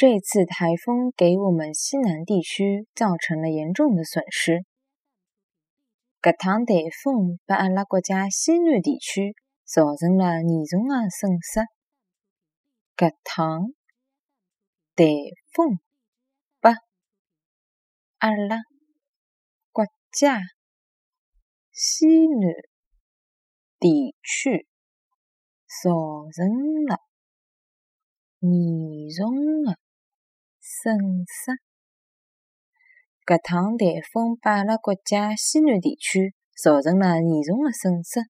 这次台风给我们西南地区造成了严重的损失。搿趟台风把阿拉国家西南地区造成了严重的损失。搿趟台风把阿拉国家西南地区造成了严重的损失。搿趟台风把阿拉国家西南地区造成了严重的损失。